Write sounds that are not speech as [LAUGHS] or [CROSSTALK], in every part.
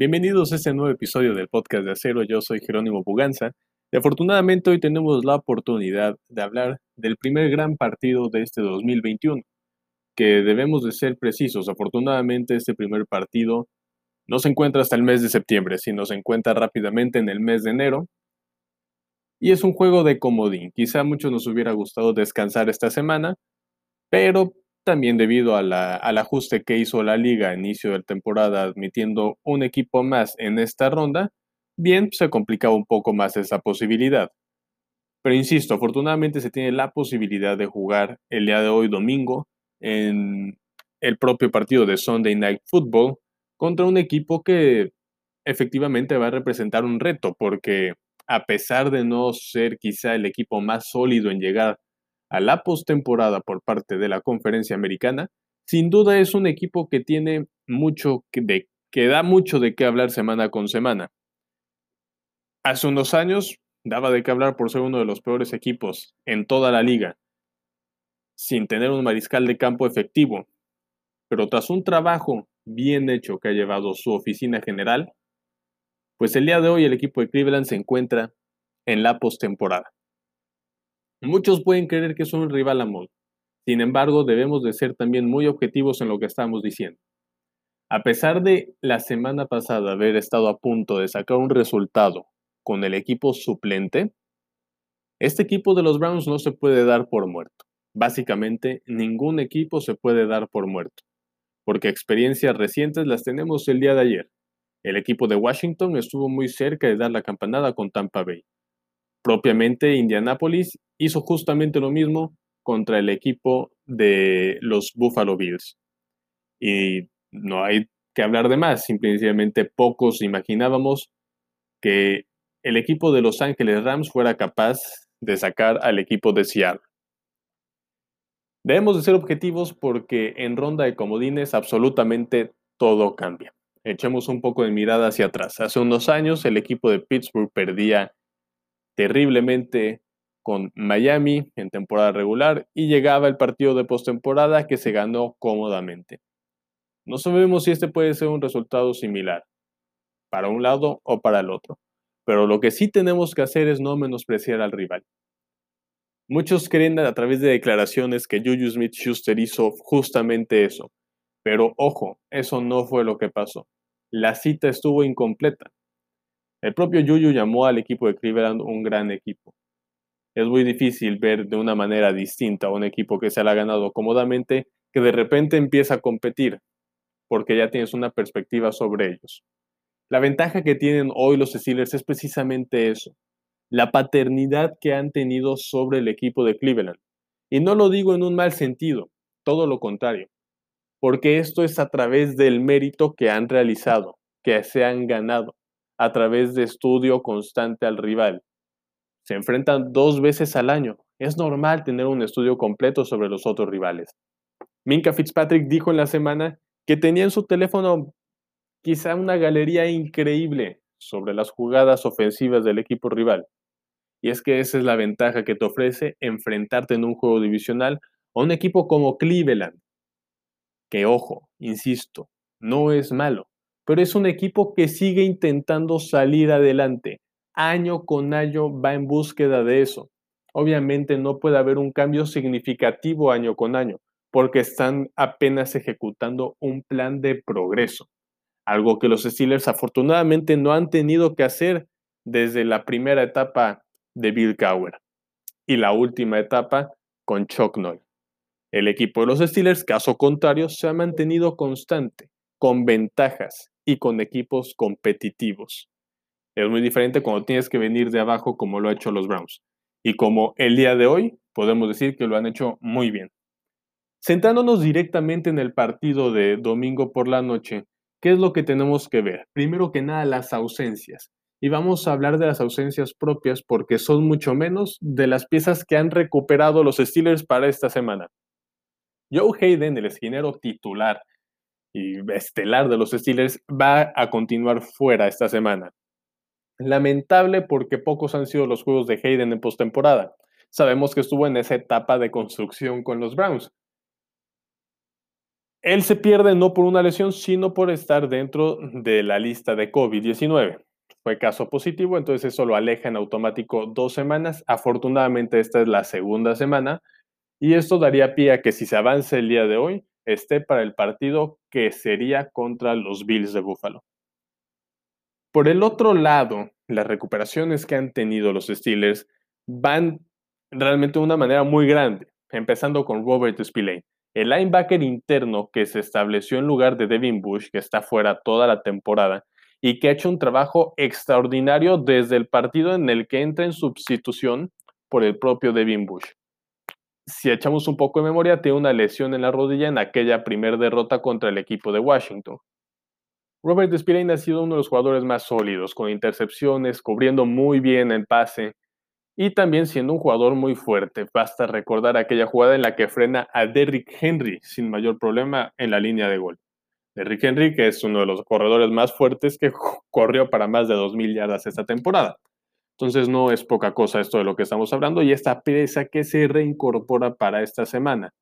Bienvenidos a este nuevo episodio del podcast de Acero. Yo soy Jerónimo Puganza y afortunadamente hoy tenemos la oportunidad de hablar del primer gran partido de este 2021, que debemos de ser precisos. Afortunadamente este primer partido no se encuentra hasta el mes de septiembre, sino se encuentra rápidamente en el mes de enero. Y es un juego de comodín. Quizá a muchos nos hubiera gustado descansar esta semana, pero también debido al ajuste que hizo la liga a inicio de temporada admitiendo un equipo más en esta ronda, bien se complicaba un poco más esa posibilidad. Pero insisto, afortunadamente se tiene la posibilidad de jugar el día de hoy domingo en el propio partido de Sunday Night Football contra un equipo que efectivamente va a representar un reto porque a pesar de no ser quizá el equipo más sólido en llegar a la postemporada por parte de la conferencia americana, sin duda es un equipo que tiene mucho que, da mucho de qué hablar semana con semana. Hace unos años daba de qué hablar por ser uno de los peores equipos en toda la liga, sin tener un mariscal de campo efectivo, pero tras un trabajo bien hecho que ha llevado su oficina general, pues el día de hoy el equipo de Cleveland se encuentra en la postemporada. Muchos pueden creer que es un rival a. Sin embargo, debemos de ser también muy objetivos en lo que estamos diciendo. A pesar de la semana pasada haber estado a punto de sacar un resultado con el equipo suplente, este equipo de los Browns no se puede dar por muerto. Básicamente, ningún equipo se puede dar por muerto, porque experiencias recientes las tenemos el día de ayer. El equipo de Washington estuvo muy cerca de dar la campanada con Tampa Bay. Propiamente, Indianapolis hizo justamente lo mismo contra el equipo de los Buffalo Bills. Y no hay que hablar de más, simplemente pocos imaginábamos que el equipo de Los Ángeles Rams fuera capaz de sacar al equipo de Seattle. Debemos de ser objetivos porque en ronda de comodines absolutamente todo cambia. Echemos un poco de mirada hacia atrás. Hace unos años el equipo de Pittsburgh perdía terriblemente con Miami en temporada regular y llegaba el partido de postemporada que se ganó cómodamente. No sabemos si este puede ser un resultado similar, para un lado o para el otro, pero lo que sí tenemos que hacer es no menospreciar al rival. Muchos creen a través de declaraciones que Juju Smith Schuster hizo justamente eso, pero ojo, eso no fue lo que pasó. La cita estuvo incompleta. El propio Juju llamó al equipo de Cleveland un gran equipo es muy difícil ver de una manera distinta a un equipo que se ha ganado cómodamente que de repente empieza a competir, porque ya tienes una perspectiva sobre ellos. La ventaja que tienen hoy los Steelers es precisamente eso, la paternidad que han tenido sobre el equipo de Cleveland. Y no lo digo en un mal sentido, todo lo contrario, porque esto es a través del mérito que han realizado, que se han ganado, a través de estudio constante al rival, se enfrentan dos veces al año. Es normal tener un estudio completo sobre los otros rivales. Minka Fitzpatrick dijo en la semana que tenía en su teléfono quizá una galería increíble sobre las jugadas ofensivas del equipo rival. Y es que esa es la ventaja que te ofrece enfrentarte en un juego divisional a un equipo como Cleveland. Que ojo, insisto, no es malo, pero es un equipo que sigue intentando salir adelante, año con año va en búsqueda de eso. Obviamente no puede haber un cambio significativo año con año, porque están apenas ejecutando un plan de progreso, algo que los Steelers afortunadamente no han tenido que hacer desde la primera etapa de Bill Cowher y la última etapa con Chuck Noll. El equipo de los Steelers, caso contrario, se ha mantenido constante, con ventajas y con equipos competitivos. Es muy diferente cuando tienes que venir de abajo como lo ha hecho los Browns. Y como el día de hoy, podemos decir que lo han hecho muy bien. Sentándonos directamente en el partido de domingo por la noche, ¿qué es lo que tenemos que ver? Primero que nada, las ausencias. Y vamos a hablar de las ausencias propias porque son mucho menos de las piezas que han recuperado los Steelers para esta semana. Joe Hayden, el esquinero titular estelar de los Steelers, va a continuar fuera esta semana. Lamentable porque pocos han sido los juegos de Hayden en postemporada. Sabemos que estuvo en esa etapa de construcción con los Browns. Él se pierde no por una lesión, sino por estar dentro de la lista de COVID-19. Fue caso positivo, entonces eso lo aleja en automático dos semanas. Afortunadamente esta es la segunda semana y esto daría pie a que si se avanza el día de hoy, esté para el partido que sería contra los Bills de Buffalo. Por el otro lado, las recuperaciones que han tenido los Steelers van realmente de una manera muy grande, empezando con Robert Spillane, el linebacker interno que se estableció en lugar de Devin Bush, que está fuera toda la temporada y que ha hecho un trabajo extraordinario desde el partido en el que entra en sustitución por el propio Devin Bush. Si echamos un poco de memoria, tiene una lesión en la rodilla en aquella primera derrota contra el equipo de Washington. Robert Spillane ha sido uno de los jugadores más sólidos, con intercepciones, cubriendo muy bien el pase, y también siendo un jugador muy fuerte. Basta recordar aquella jugada en la que frena a Derrick Henry sin mayor problema en la línea de gol. Derrick Henry, que es uno de los corredores más fuertes que [LAUGHS] corrió para más de 2.000 yardas esta temporada. Entonces no es poca cosa esto de lo que estamos hablando y esta pieza que se reincorpora para esta semana.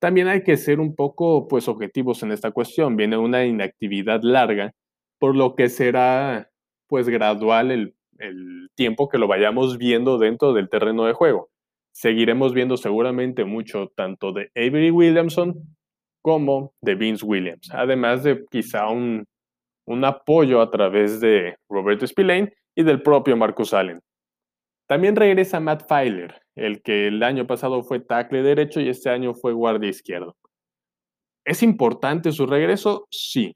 También hay que ser un poco pues objetivos en esta cuestión. Viene una inactividad larga, por lo que será pues gradual el el tiempo que lo vayamos viendo dentro del terreno de juego. Seguiremos viendo seguramente mucho tanto de Avery Williamson como de Vince Williams, además de quizá un, un apoyo a través de Roberto Spillane y del propio Marcus Allen. También regresa Matt Filer, el que el año pasado fue tackle derecho y este año fue guardia izquierdo. ¿Es importante su regreso? Sí.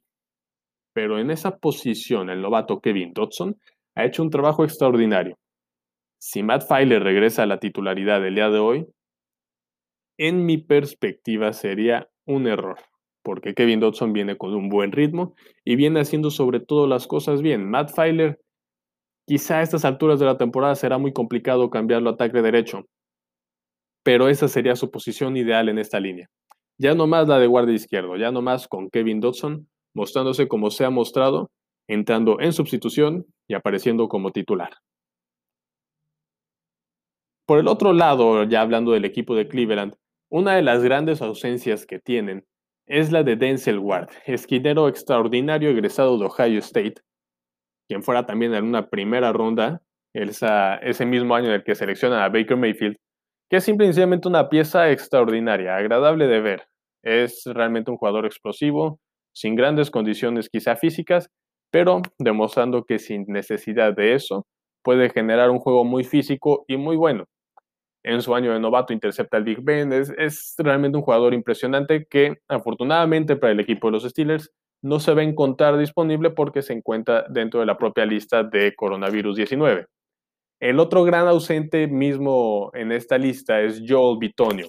Pero en esa posición, el novato Kevin Dodson ha hecho un trabajo extraordinario. Si Matt Filer regresa a la titularidad del día de hoy, en mi perspectiva sería un error, porque Kevin Dodson viene con un buen ritmo y viene haciendo sobre todo las cosas bien. Matt Filer, quizá a estas alturas de la temporada será muy complicado cambiarlo a ataque derecho, pero esa sería su posición ideal en esta línea. Ya no más la de guardia izquierdo, ya no más con Kevin Dodson mostrándose como se ha mostrado entrando en sustitución y apareciendo como titular. Por el otro lado, ya hablando del equipo de Cleveland, una de las grandes ausencias que tienen es la de Denzel Ward, esquinero extraordinario egresado de Ohio State, quien fuera también en una primera ronda ese mismo año en el que seleccionan a Baker Mayfield, que es simplemente una pieza extraordinaria, agradable de ver. Es realmente un jugador explosivo, sin grandes condiciones quizá físicas, pero demostrando que sin necesidad de eso puede generar un juego muy físico y muy bueno. En su año de novato intercepta al Big Ben, es, realmente un jugador impresionante que afortunadamente para el equipo de los Steelers no se va a encontrar disponible porque se encuentra dentro de la propia lista de coronavirus 19. El otro gran ausente mismo en esta lista es Joel Bitonio,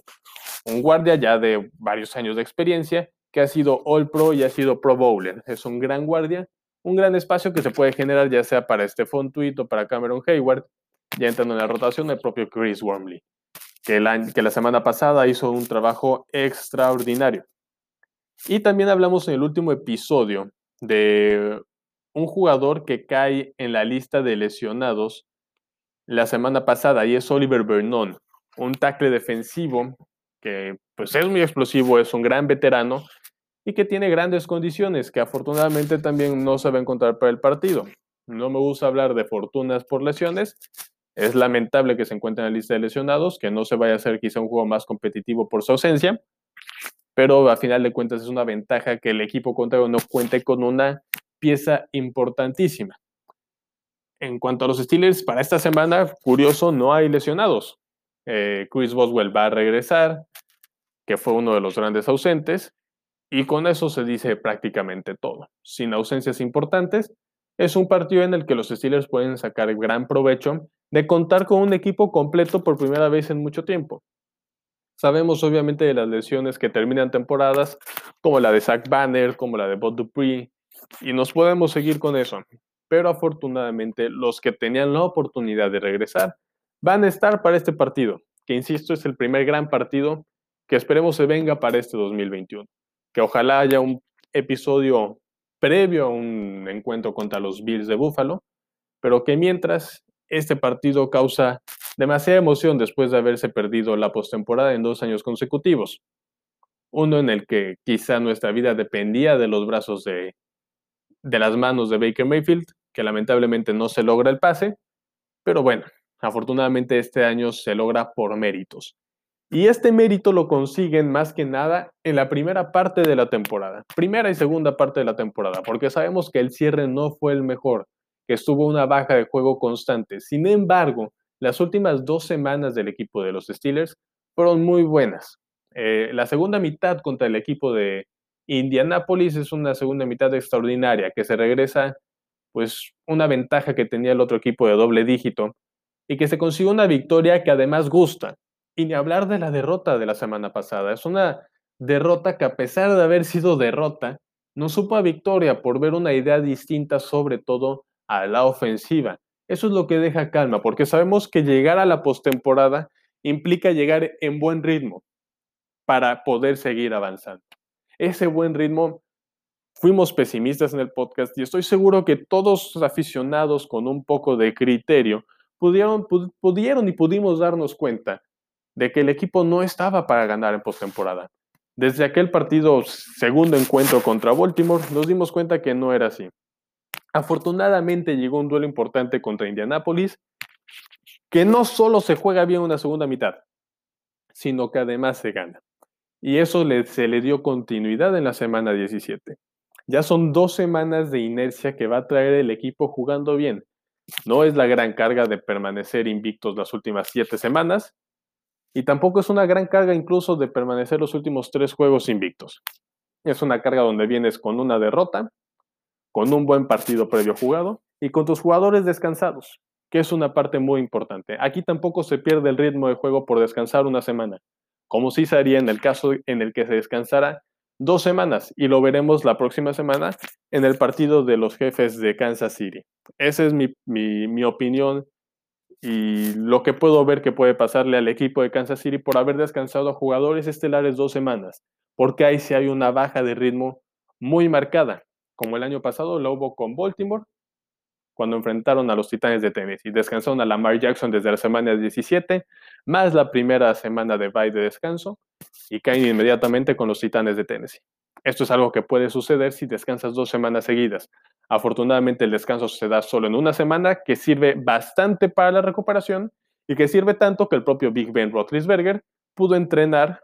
un guardia ya de varios años de experiencia que ha sido All Pro y ha sido Pro Bowler. Es un gran guardia un gran espacio que se puede generar ya sea para Stephon Tweet o para Cameron Hayward, ya entrando en la rotación el propio Chris Wormley, que, que la semana pasada hizo un trabajo extraordinario. Y también hablamos en el último episodio de un jugador que cae en la lista de lesionados la semana pasada y es Oliver Vernon, un tackle defensivo que pues es muy explosivo, es un gran veterano, y que tiene grandes condiciones que afortunadamente también no se va a encontrar para el partido. No me gusta hablar de fortunas por lesiones. Es lamentable que se encuentre en la lista de lesionados, que no se vaya a hacer quizá un juego más competitivo por su ausencia, pero a final de cuentas es una ventaja que el equipo contrario no cuente con una pieza importantísima. En cuanto a los Steelers, para esta semana, curioso, no hay lesionados. Eh, Chris Boswell va a regresar, que fue uno de los grandes ausentes, y con eso se dice prácticamente todo. Sin ausencias importantes, es un partido en el que los Steelers pueden sacar gran provecho de contar con un equipo completo por primera vez en mucho tiempo. Sabemos obviamente de las lesiones que terminan temporadas, como la de Zach Banner, como la de Bob Dupree, y nos podemos seguir con eso. Pero afortunadamente los que tenían la oportunidad de regresar van a estar para este partido, que insisto es el primer gran partido que esperemos se venga para este 2021 que ojalá haya un episodio previo a un encuentro contra los Bills de Buffalo, pero que mientras este partido causa demasiada emoción después de haberse perdido la postemporada en dos años consecutivos. Uno en el que quizá nuestra vida dependía de los brazos de, de las manos de Baker Mayfield, que lamentablemente no se logra el pase, pero bueno, afortunadamente este año se logra por méritos. Y este mérito lo consiguen más que nada en la primera parte de la temporada, primera y segunda parte de la temporada, porque sabemos que el cierre no fue el mejor, que estuvo una baja de juego constante. Sin embargo, las últimas dos semanas del equipo de los Steelers fueron muy buenas. Eh, la segunda mitad contra el equipo de Indianapolis es una segunda mitad extraordinaria, que se regresa pues una ventaja que tenía el otro equipo de doble dígito y que se consiguió una victoria que además gusta. Y ni hablar de la derrota de la semana pasada. Es una derrota que a pesar de haber sido derrota, no supo a victoria por ver una idea distinta sobre todo a la ofensiva. Eso es lo que deja calma, porque sabemos que llegar a la postemporada implica llegar en buen ritmo para poder seguir avanzando. Ese buen ritmo, fuimos pesimistas en el podcast y estoy seguro que todos los aficionados con un poco de criterio pudieron, pudieron y pudimos darnos cuenta de que el equipo no estaba para ganar en postemporada. Desde aquel partido, segundo encuentro contra Baltimore, nos dimos cuenta que no era así. Afortunadamente llegó un duelo importante contra Indianapolis, que no solo se juega bien una segunda mitad, sino que además se gana. Y eso se le dio continuidad en la semana 17. Ya son dos semanas de inercia que va a traer el equipo jugando bien. No es la gran carga de permanecer invictos las últimas siete semanas, y tampoco es una gran carga incluso de permanecer los últimos tres juegos invictos. Es una carga donde vienes con una derrota, con un buen partido previo jugado y con tus jugadores descansados, que es una parte muy importante. Aquí tampoco se pierde el ritmo de juego por descansar una semana, como sí se haría en el caso en el que se descansara dos semanas y lo veremos la próxima semana en el partido de los jefes de Kansas City. Esa es mi, mi, mi opinión y lo que puedo ver que puede pasarle al equipo de Kansas City por haber descansado a jugadores estelares dos semanas, porque ahí sí hay una baja de ritmo muy marcada, como el año pasado lo hubo con Baltimore, cuando enfrentaron a los Titanes de Tennessee. Descansaron a Lamar Jackson desde la semana 17, más la primera semana de bye de descanso, y caen inmediatamente con los Titanes de Tennessee. Esto es algo que puede suceder si descansas dos semanas seguidas. Afortunadamente el descanso se da solo en una semana, que sirve bastante para la recuperación y que sirve tanto que el propio Big Ben Roethlisberger pudo entrenar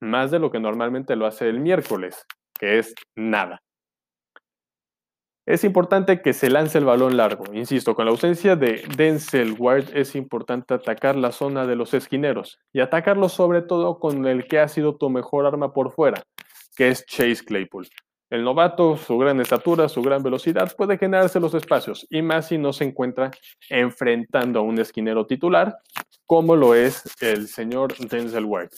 más de lo que normalmente lo hace el miércoles, que es nada. Es importante que se lance el balón largo. Insisto, con la ausencia de Denzel Ward es importante atacar la zona de los esquineros y atacarlo sobre todo con el que ha sido tu mejor arma por fuera, que es Chase Claypool. El novato, su gran estatura, su gran velocidad, puede generarse los espacios, y más si no se encuentra enfrentando a un esquinero titular, como lo es el señor Denzel White.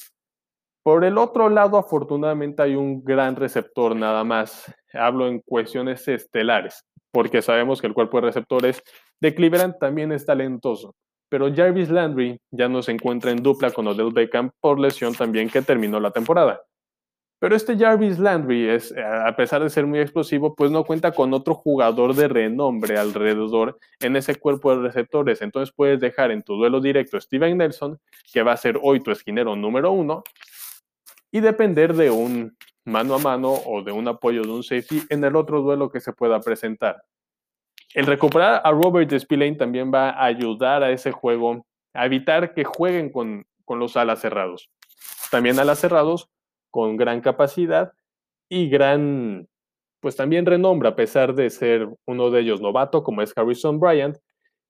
Por el otro lado, afortunadamente hay un gran receptor nada más. Hablo en cuestiones estelares, porque sabemos que el cuerpo de receptores de Cleveland también es talentoso. Pero Jarvis Landry ya no se encuentra en dupla con Odell Beckham por lesión también que terminó la temporada. Pero este Jarvis Landry, es, a pesar de ser muy explosivo, pues no cuenta con otro jugador de renombre alrededor en ese cuerpo de receptores. Entonces puedes dejar en tu duelo directo a Steven Nelson, que va a ser hoy tu esquinero número uno, y depender de un mano a mano o de un apoyo de un safety en el otro duelo que se pueda presentar. El recuperar a Robert Spillane también va a ayudar a ese juego a evitar que jueguen con, con los alas cerrados. También alas cerrados con gran capacidad y gran, pues también renombre, a pesar de ser uno de ellos novato, como es Harrison Bryant,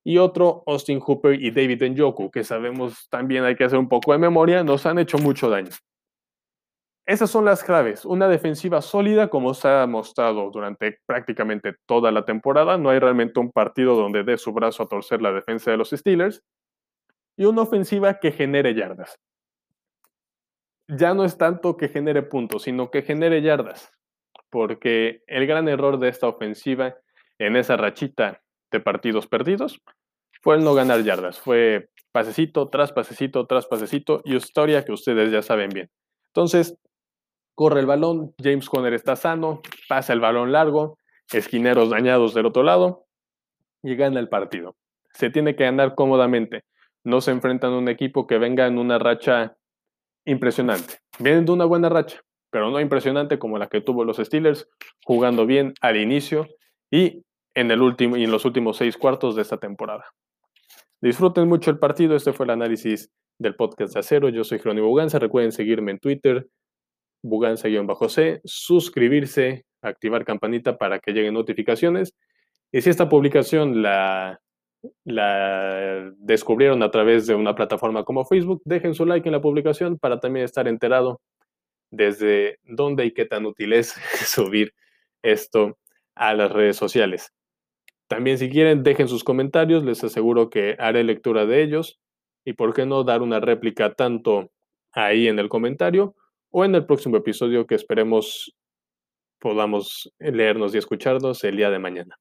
y otro Austin Hooper y David Njoku, que sabemos también hay que hacer un poco de memoria, nos han hecho mucho daño. Esas son las claves. Una defensiva sólida, como se ha mostrado durante prácticamente toda la temporada. No hay realmente un partido donde dé su brazo a torcer la defensa de los Steelers. Y una ofensiva que genere yardas ya no es tanto que genere puntos, sino que genere yardas. Porque el gran error de esta ofensiva en esa rachita de partidos perdidos fue el no ganar yardas. Fue pasecito tras pasecito tras pasecito y historia que ustedes ya saben bien. Entonces, corre el balón, James Conner está sano, pasa el balón largo, esquineros dañados del otro lado y gana el partido. Se tiene que ganar cómodamente. No se enfrentan a un equipo que venga en una racha impresionante. Vienen de una buena racha. pero no impresionante como la que tuvo los Steelers, jugando bien al inicio y en, el último, y en los últimos seis cuartos de esta temporada. Disfruten mucho el partido, este fue el análisis del podcast de Acero, yo soy Jerónimo Buganza, recuerden seguirme en Twitter, Buganza-C, suscribirse, activar campanita para que lleguen notificaciones, y si esta publicación la, la descubrieron a través de una plataforma como Facebook, dejen su like en la publicación para también estar enterado desde dónde y qué tan útil es [LAUGHS] subir esto a las redes sociales. También si quieren, dejen sus comentarios, les aseguro que haré lectura de ellos y por qué no dar una réplica tanto ahí en el comentario o en el próximo episodio que esperemos podamos leernos y escucharnos el día de mañana.